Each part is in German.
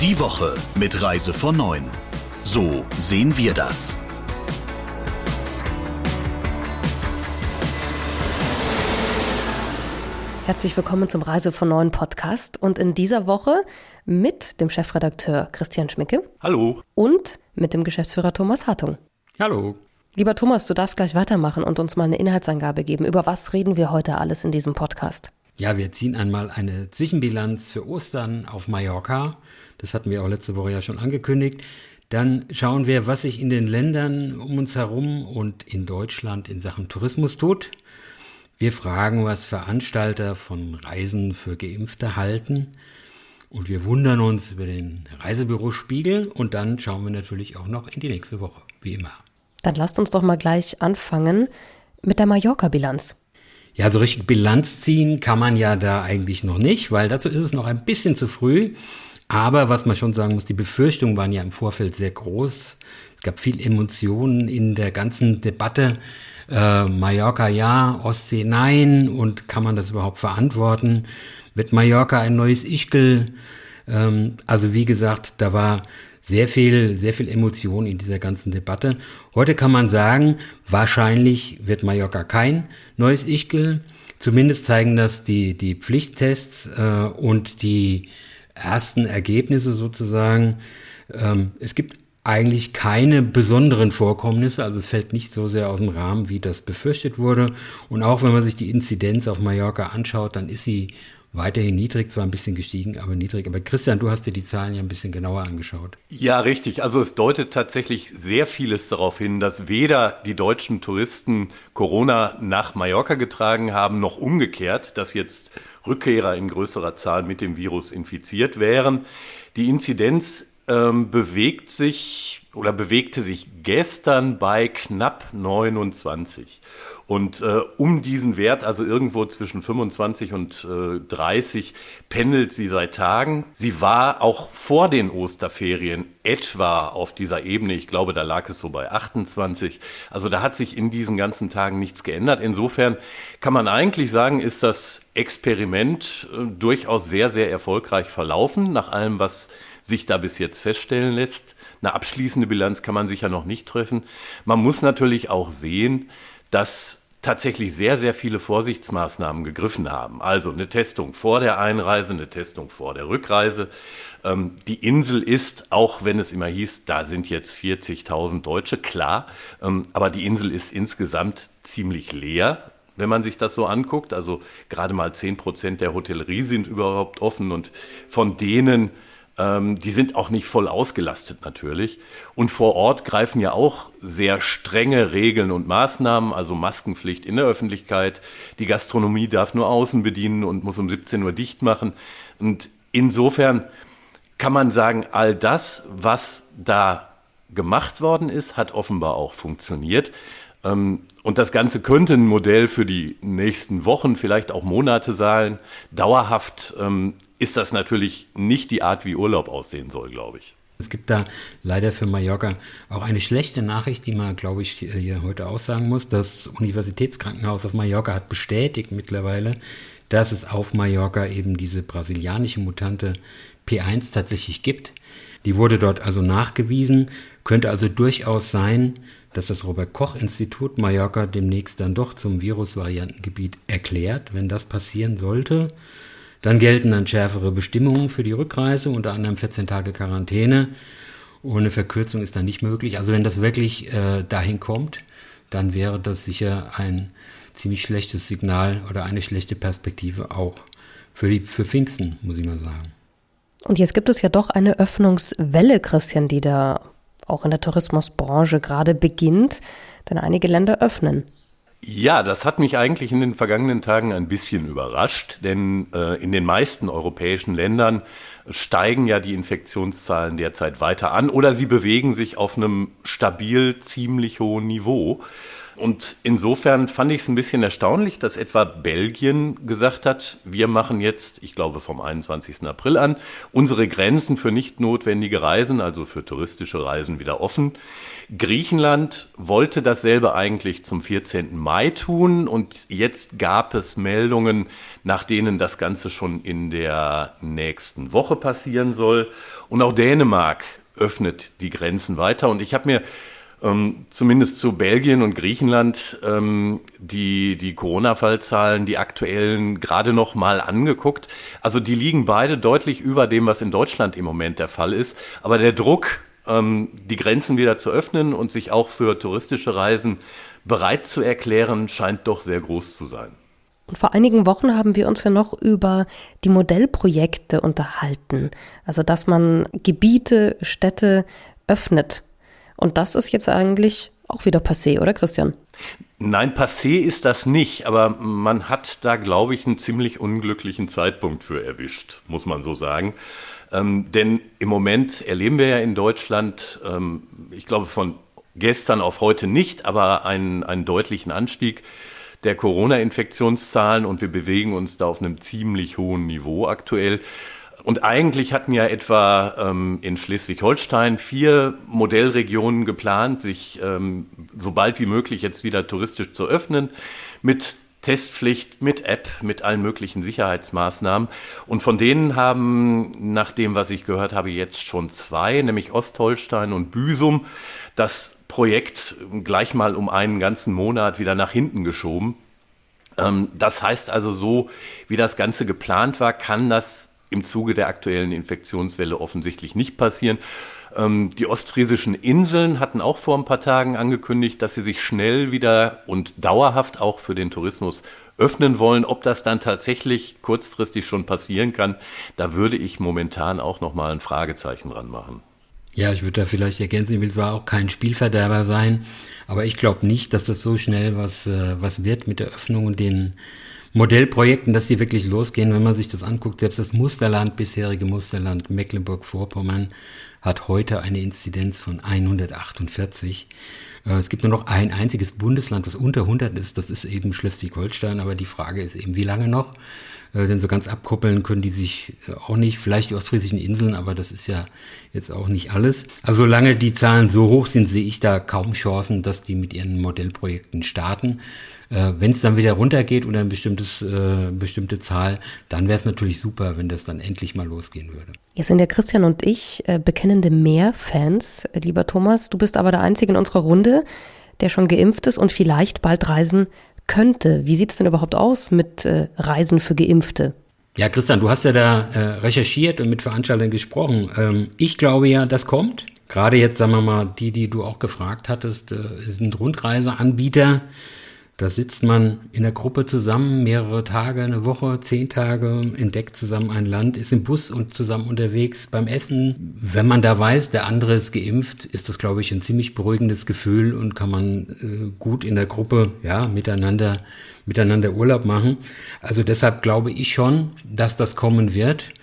Die Woche mit Reise von 9. So sehen wir das. Herzlich willkommen zum Reise von Neuen Podcast und in dieser Woche mit dem Chefredakteur Christian Schmicke. Hallo. Und mit dem Geschäftsführer Thomas Hartung. Hallo. Lieber Thomas, du darfst gleich weitermachen und uns mal eine Inhaltsangabe geben. Über was reden wir heute alles in diesem Podcast? Ja, wir ziehen einmal eine Zwischenbilanz für Ostern auf Mallorca. Das hatten wir auch letzte Woche ja schon angekündigt. Dann schauen wir, was sich in den Ländern um uns herum und in Deutschland in Sachen Tourismus tut. Wir fragen, was Veranstalter von Reisen für Geimpfte halten. Und wir wundern uns über den Reisebüro Spiegel. Und dann schauen wir natürlich auch noch in die nächste Woche, wie immer. Dann lasst uns doch mal gleich anfangen mit der Mallorca-Bilanz. Ja, so richtig Bilanz ziehen kann man ja da eigentlich noch nicht, weil dazu ist es noch ein bisschen zu früh. Aber was man schon sagen muss, die Befürchtungen waren ja im Vorfeld sehr groß. Es gab viel Emotionen in der ganzen Debatte äh, Mallorca ja, Ostsee nein und kann man das überhaupt verantworten? Wird Mallorca ein neues Ischgl? Ähm, also wie gesagt, da war sehr viel, sehr viel Emotion in dieser ganzen Debatte. Heute kann man sagen, wahrscheinlich wird Mallorca kein neues Ischgl. Zumindest zeigen das die, die Pflichttests äh, und die ersten Ergebnisse sozusagen. Ähm, es gibt eigentlich keine besonderen Vorkommnisse, also es fällt nicht so sehr aus dem Rahmen, wie das befürchtet wurde. Und auch wenn man sich die Inzidenz auf Mallorca anschaut, dann ist sie weiterhin niedrig, zwar ein bisschen gestiegen, aber niedrig. Aber Christian, du hast dir die Zahlen ja ein bisschen genauer angeschaut. Ja, richtig. Also es deutet tatsächlich sehr vieles darauf hin, dass weder die deutschen Touristen Corona nach Mallorca getragen haben, noch umgekehrt, dass jetzt Rückkehrer in größerer Zahl mit dem Virus infiziert wären. Die Inzidenz ähm, bewegt sich oder bewegte sich gestern bei knapp 29. Und äh, um diesen Wert, also irgendwo zwischen 25 und äh, 30, pendelt sie seit Tagen. Sie war auch vor den Osterferien etwa auf dieser Ebene. Ich glaube, da lag es so bei 28. Also da hat sich in diesen ganzen Tagen nichts geändert. Insofern kann man eigentlich sagen, ist das Experiment äh, durchaus sehr, sehr erfolgreich verlaufen, nach allem, was sich da bis jetzt feststellen lässt. Eine abschließende Bilanz kann man sicher noch nicht treffen. Man muss natürlich auch sehen, dass tatsächlich sehr, sehr viele Vorsichtsmaßnahmen gegriffen haben. Also eine Testung vor der Einreise, eine Testung vor der Rückreise. Ähm, die Insel ist, auch wenn es immer hieß, da sind jetzt 40.000 Deutsche, klar, ähm, aber die Insel ist insgesamt ziemlich leer wenn man sich das so anguckt. Also gerade mal 10 Prozent der Hotellerie sind überhaupt offen und von denen ähm, die sind auch nicht voll ausgelastet natürlich. Und vor Ort greifen ja auch sehr strenge Regeln und Maßnahmen, also Maskenpflicht in der Öffentlichkeit. Die Gastronomie darf nur außen bedienen und muss um 17 Uhr dicht machen. Und insofern kann man sagen, all das, was da gemacht worden ist, hat offenbar auch funktioniert. Ähm, und das Ganze könnte ein Modell für die nächsten Wochen, vielleicht auch Monate sein. Dauerhaft ähm, ist das natürlich nicht die Art, wie Urlaub aussehen soll, glaube ich. Es gibt da leider für Mallorca auch eine schlechte Nachricht, die man, glaube ich, hier heute aussagen muss. Das Universitätskrankenhaus auf Mallorca hat bestätigt mittlerweile, dass es auf Mallorca eben diese brasilianische Mutante P1 tatsächlich gibt. Die wurde dort also nachgewiesen. Könnte also durchaus sein, dass das Robert Koch Institut Mallorca demnächst dann doch zum Virusvariantengebiet erklärt, wenn das passieren sollte. Dann gelten dann schärfere Bestimmungen für die Rückreise, unter anderem 14 Tage Quarantäne. Ohne Verkürzung ist dann nicht möglich. Also wenn das wirklich äh, dahin kommt, dann wäre das sicher ein ziemlich schlechtes Signal oder eine schlechte Perspektive auch für, die, für Pfingsten, muss ich mal sagen. Und jetzt gibt es ja doch eine Öffnungswelle, Christian, die da auch in der Tourismusbranche gerade beginnt, denn einige Länder öffnen. Ja, das hat mich eigentlich in den vergangenen Tagen ein bisschen überrascht, denn äh, in den meisten europäischen Ländern steigen ja die Infektionszahlen derzeit weiter an oder sie bewegen sich auf einem stabil ziemlich hohen Niveau. Und insofern fand ich es ein bisschen erstaunlich, dass etwa Belgien gesagt hat, wir machen jetzt, ich glaube vom 21. April an, unsere Grenzen für nicht notwendige Reisen, also für touristische Reisen wieder offen. Griechenland wollte dasselbe eigentlich zum 14. Mai tun und jetzt gab es Meldungen, nach denen das Ganze schon in der nächsten Woche passieren soll. Und auch Dänemark öffnet die Grenzen weiter. Und ich habe mir ähm, zumindest zu Belgien und Griechenland ähm, die, die Corona-Fallzahlen, die aktuellen, gerade noch mal angeguckt. Also die liegen beide deutlich über dem, was in Deutschland im Moment der Fall ist. Aber der Druck, ähm, die Grenzen wieder zu öffnen und sich auch für touristische Reisen bereit zu erklären, scheint doch sehr groß zu sein. Und vor einigen Wochen haben wir uns ja noch über die Modellprojekte unterhalten. Also, dass man Gebiete, Städte öffnet und das ist jetzt eigentlich auch wieder passé, oder Christian? Nein, passé ist das nicht, aber man hat da, glaube ich, einen ziemlich unglücklichen Zeitpunkt für erwischt, muss man so sagen. Ähm, denn im Moment erleben wir ja in Deutschland, ähm, ich glaube von gestern auf heute nicht, aber einen, einen deutlichen Anstieg der Corona-Infektionszahlen und wir bewegen uns da auf einem ziemlich hohen Niveau aktuell. Und eigentlich hatten ja etwa ähm, in Schleswig-Holstein vier Modellregionen geplant, sich ähm, so bald wie möglich jetzt wieder touristisch zu öffnen, mit Testpflicht, mit App, mit allen möglichen Sicherheitsmaßnahmen. Und von denen haben, nach dem, was ich gehört habe, jetzt schon zwei, nämlich Ostholstein und Büsum, das Projekt gleich mal um einen ganzen Monat wieder nach hinten geschoben. Ähm, das heißt also, so wie das Ganze geplant war, kann das im Zuge der aktuellen Infektionswelle offensichtlich nicht passieren. Ähm, die ostfriesischen Inseln hatten auch vor ein paar Tagen angekündigt, dass sie sich schnell wieder und dauerhaft auch für den Tourismus öffnen wollen. Ob das dann tatsächlich kurzfristig schon passieren kann, da würde ich momentan auch noch mal ein Fragezeichen dran machen. Ja, ich würde da vielleicht ergänzen, ich will zwar auch kein Spielverderber sein, aber ich glaube nicht, dass das so schnell was, äh, was wird mit der Öffnung und den Modellprojekten, dass die wirklich losgehen, wenn man sich das anguckt. Selbst das Musterland, bisherige Musterland Mecklenburg-Vorpommern, hat heute eine Inzidenz von 148. Äh, es gibt nur noch ein einziges Bundesland, das unter 100 ist, das ist eben Schleswig-Holstein, aber die Frage ist eben, wie lange noch? Äh, denn so ganz abkoppeln können die sich äh, auch nicht, vielleicht die ostfriesischen Inseln, aber das ist ja jetzt auch nicht alles. Also solange die Zahlen so hoch sind, sehe ich da kaum Chancen, dass die mit ihren Modellprojekten starten. Äh, wenn es dann wieder runtergeht oder ein bestimmtes, äh, bestimmte Zahl, dann wäre es natürlich super, wenn das dann endlich mal losgehen würde. Jetzt sind ja Christian und ich äh, bekennende Meer-Fans, äh, lieber Thomas. Du bist aber der Einzige in unserer Runde, der schon geimpft ist und vielleicht bald reisen könnte. Wie sieht es denn überhaupt aus mit äh, Reisen für Geimpfte? Ja, Christian, du hast ja da äh, recherchiert und mit Veranstaltern gesprochen. Ähm, ich glaube ja, das kommt. Gerade jetzt, sagen wir mal, die, die du auch gefragt hattest, äh, sind Rundreiseanbieter. Da sitzt man in der Gruppe zusammen, mehrere Tage, eine Woche, zehn Tage, entdeckt zusammen ein Land, ist im Bus und zusammen unterwegs beim Essen. Wenn man da weiß, der andere ist geimpft, ist das, glaube ich, ein ziemlich beruhigendes Gefühl und kann man äh, gut in der Gruppe, ja, miteinander, miteinander Urlaub machen. Also deshalb glaube ich schon, dass das kommen wird.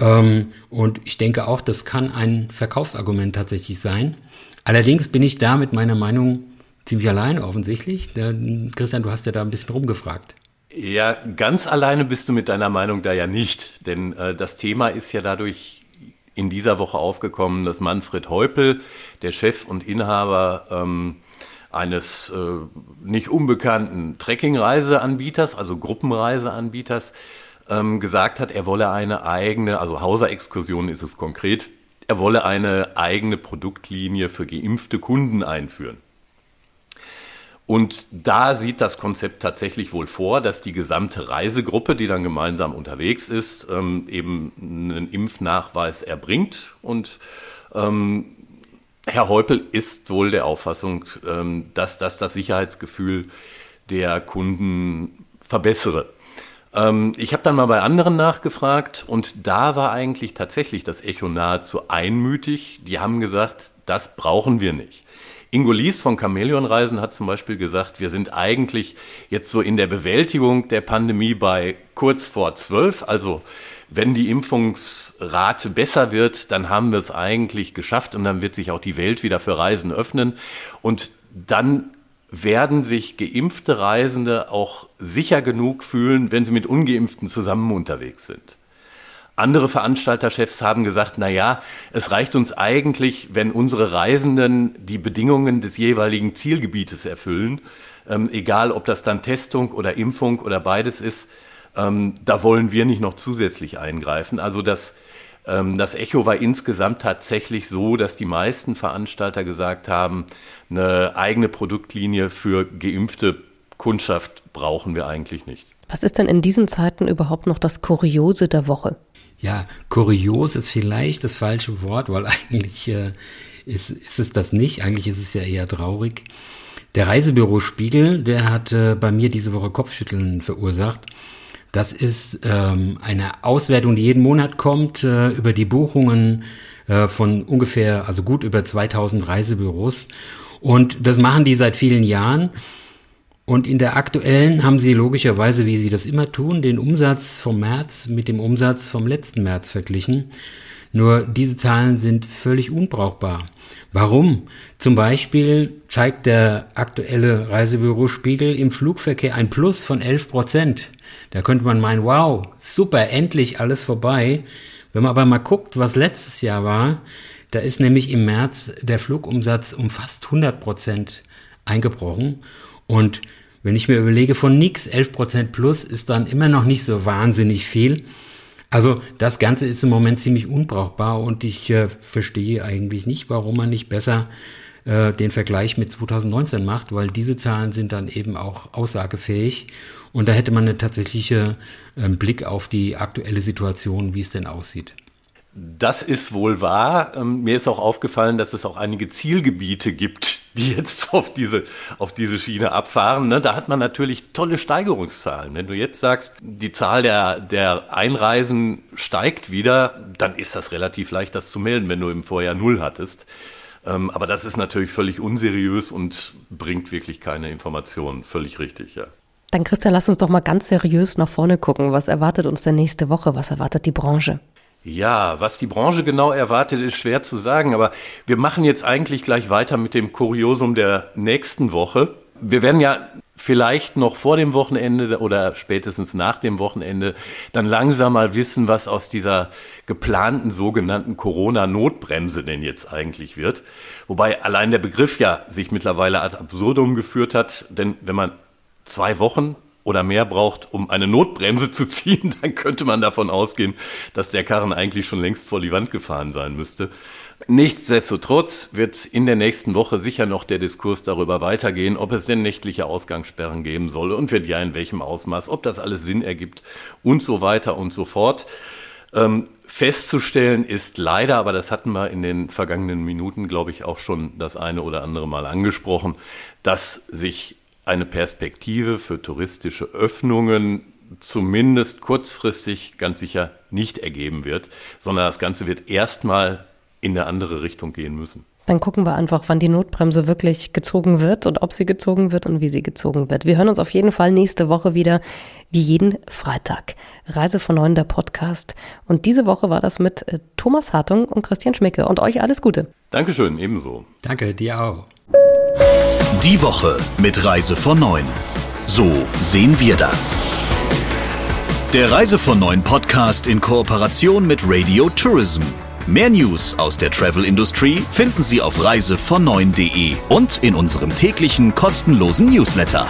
Ähm, und ich denke auch, das kann ein Verkaufsargument tatsächlich sein. Allerdings bin ich da mit meiner Meinung ziemlich alleine offensichtlich. Christian, du hast ja da ein bisschen rumgefragt. Ja, ganz alleine bist du mit deiner Meinung da ja nicht, denn äh, das Thema ist ja dadurch in dieser Woche aufgekommen, dass Manfred Heupel, der Chef und Inhaber ähm, eines äh, nicht unbekannten Trekkingreiseanbieters, also Gruppenreiseanbieters, ähm, gesagt hat, er wolle eine eigene, also Hauser-Exkursion ist es konkret, er wolle eine eigene Produktlinie für geimpfte Kunden einführen. Und da sieht das Konzept tatsächlich wohl vor, dass die gesamte Reisegruppe, die dann gemeinsam unterwegs ist, ähm, eben einen Impfnachweis erbringt. Und ähm, Herr Heupel ist wohl der Auffassung, ähm, dass das das Sicherheitsgefühl der Kunden verbessere. Ähm, ich habe dann mal bei anderen nachgefragt und da war eigentlich tatsächlich das Echo nahezu einmütig. Die haben gesagt, das brauchen wir nicht. Ingo Lies von Chamäleon Reisen hat zum Beispiel gesagt, wir sind eigentlich jetzt so in der Bewältigung der Pandemie bei kurz vor zwölf. Also wenn die Impfungsrate besser wird, dann haben wir es eigentlich geschafft und dann wird sich auch die Welt wieder für Reisen öffnen. Und dann werden sich geimpfte Reisende auch sicher genug fühlen, wenn sie mit ungeimpften zusammen unterwegs sind. Andere Veranstalterchefs haben gesagt, na ja, es reicht uns eigentlich, wenn unsere Reisenden die Bedingungen des jeweiligen Zielgebietes erfüllen, ähm, egal ob das dann Testung oder Impfung oder beides ist. Ähm, da wollen wir nicht noch zusätzlich eingreifen. Also das, ähm, das Echo war insgesamt tatsächlich so, dass die meisten Veranstalter gesagt haben, eine eigene Produktlinie für geimpfte Kundschaft brauchen wir eigentlich nicht. Was ist denn in diesen Zeiten überhaupt noch das Kuriose der Woche? Ja, kurios ist vielleicht das falsche Wort, weil eigentlich äh, ist, ist es das nicht. Eigentlich ist es ja eher traurig. Der Reisebüro Spiegel, der hat äh, bei mir diese Woche Kopfschütteln verursacht. Das ist ähm, eine Auswertung, die jeden Monat kommt äh, über die Buchungen äh, von ungefähr, also gut über 2000 Reisebüros. Und das machen die seit vielen Jahren. Und in der aktuellen haben sie logischerweise, wie sie das immer tun, den Umsatz vom März mit dem Umsatz vom letzten März verglichen. Nur diese Zahlen sind völlig unbrauchbar. Warum? Zum Beispiel zeigt der aktuelle Reisebüro Spiegel im Flugverkehr ein Plus von 11 Prozent. Da könnte man meinen, wow, super, endlich alles vorbei. Wenn man aber mal guckt, was letztes Jahr war, da ist nämlich im März der Flugumsatz um fast 100 Prozent eingebrochen. Und wenn ich mir überlege, von nix 11 Prozent plus ist dann immer noch nicht so wahnsinnig viel. Also das Ganze ist im Moment ziemlich unbrauchbar und ich äh, verstehe eigentlich nicht, warum man nicht besser äh, den Vergleich mit 2019 macht, weil diese Zahlen sind dann eben auch aussagefähig und da hätte man einen tatsächlichen äh, Blick auf die aktuelle Situation, wie es denn aussieht. Das ist wohl wahr. Ähm, mir ist auch aufgefallen, dass es auch einige Zielgebiete gibt, die jetzt auf diese, auf diese Schiene abfahren. Ne? Da hat man natürlich tolle Steigerungszahlen. Wenn du jetzt sagst, die Zahl der, der Einreisen steigt wieder, dann ist das relativ leicht, das zu melden, wenn du im Vorjahr null hattest. Ähm, aber das ist natürlich völlig unseriös und bringt wirklich keine Informationen. Völlig richtig, ja. Dann Christian, lass uns doch mal ganz seriös nach vorne gucken. Was erwartet uns denn nächste Woche? Was erwartet die Branche? Ja, was die Branche genau erwartet, ist schwer zu sagen, aber wir machen jetzt eigentlich gleich weiter mit dem Kuriosum der nächsten Woche. Wir werden ja vielleicht noch vor dem Wochenende oder spätestens nach dem Wochenende dann langsam mal wissen, was aus dieser geplanten sogenannten Corona-Notbremse denn jetzt eigentlich wird. Wobei allein der Begriff ja sich mittlerweile ad absurdum geführt hat, denn wenn man zwei Wochen oder mehr braucht, um eine Notbremse zu ziehen, dann könnte man davon ausgehen, dass der Karren eigentlich schon längst vor die Wand gefahren sein müsste. Nichtsdestotrotz wird in der nächsten Woche sicher noch der Diskurs darüber weitergehen, ob es denn nächtliche Ausgangssperren geben soll und wird ja in welchem Ausmaß, ob das alles Sinn ergibt und so weiter und so fort. Ähm, festzustellen ist leider, aber das hatten wir in den vergangenen Minuten, glaube ich, auch schon das eine oder andere Mal angesprochen, dass sich eine Perspektive für touristische Öffnungen zumindest kurzfristig ganz sicher nicht ergeben wird, sondern das Ganze wird erstmal in eine andere Richtung gehen müssen. Dann gucken wir einfach, wann die Notbremse wirklich gezogen wird und ob sie gezogen wird und wie sie gezogen wird. Wir hören uns auf jeden Fall nächste Woche wieder, wie jeden Freitag. Reise von Neuen, der Podcast. Und diese Woche war das mit äh, Thomas Hartung und Christian Schmicke. Und euch alles Gute. Dankeschön, ebenso. Danke, dir auch. Die Woche mit Reise von 9. So sehen wir das. Der Reise von 9 Podcast in Kooperation mit Radio Tourism. Mehr News aus der Travel-Industrie finden Sie auf reisevon9.de und in unserem täglichen kostenlosen Newsletter.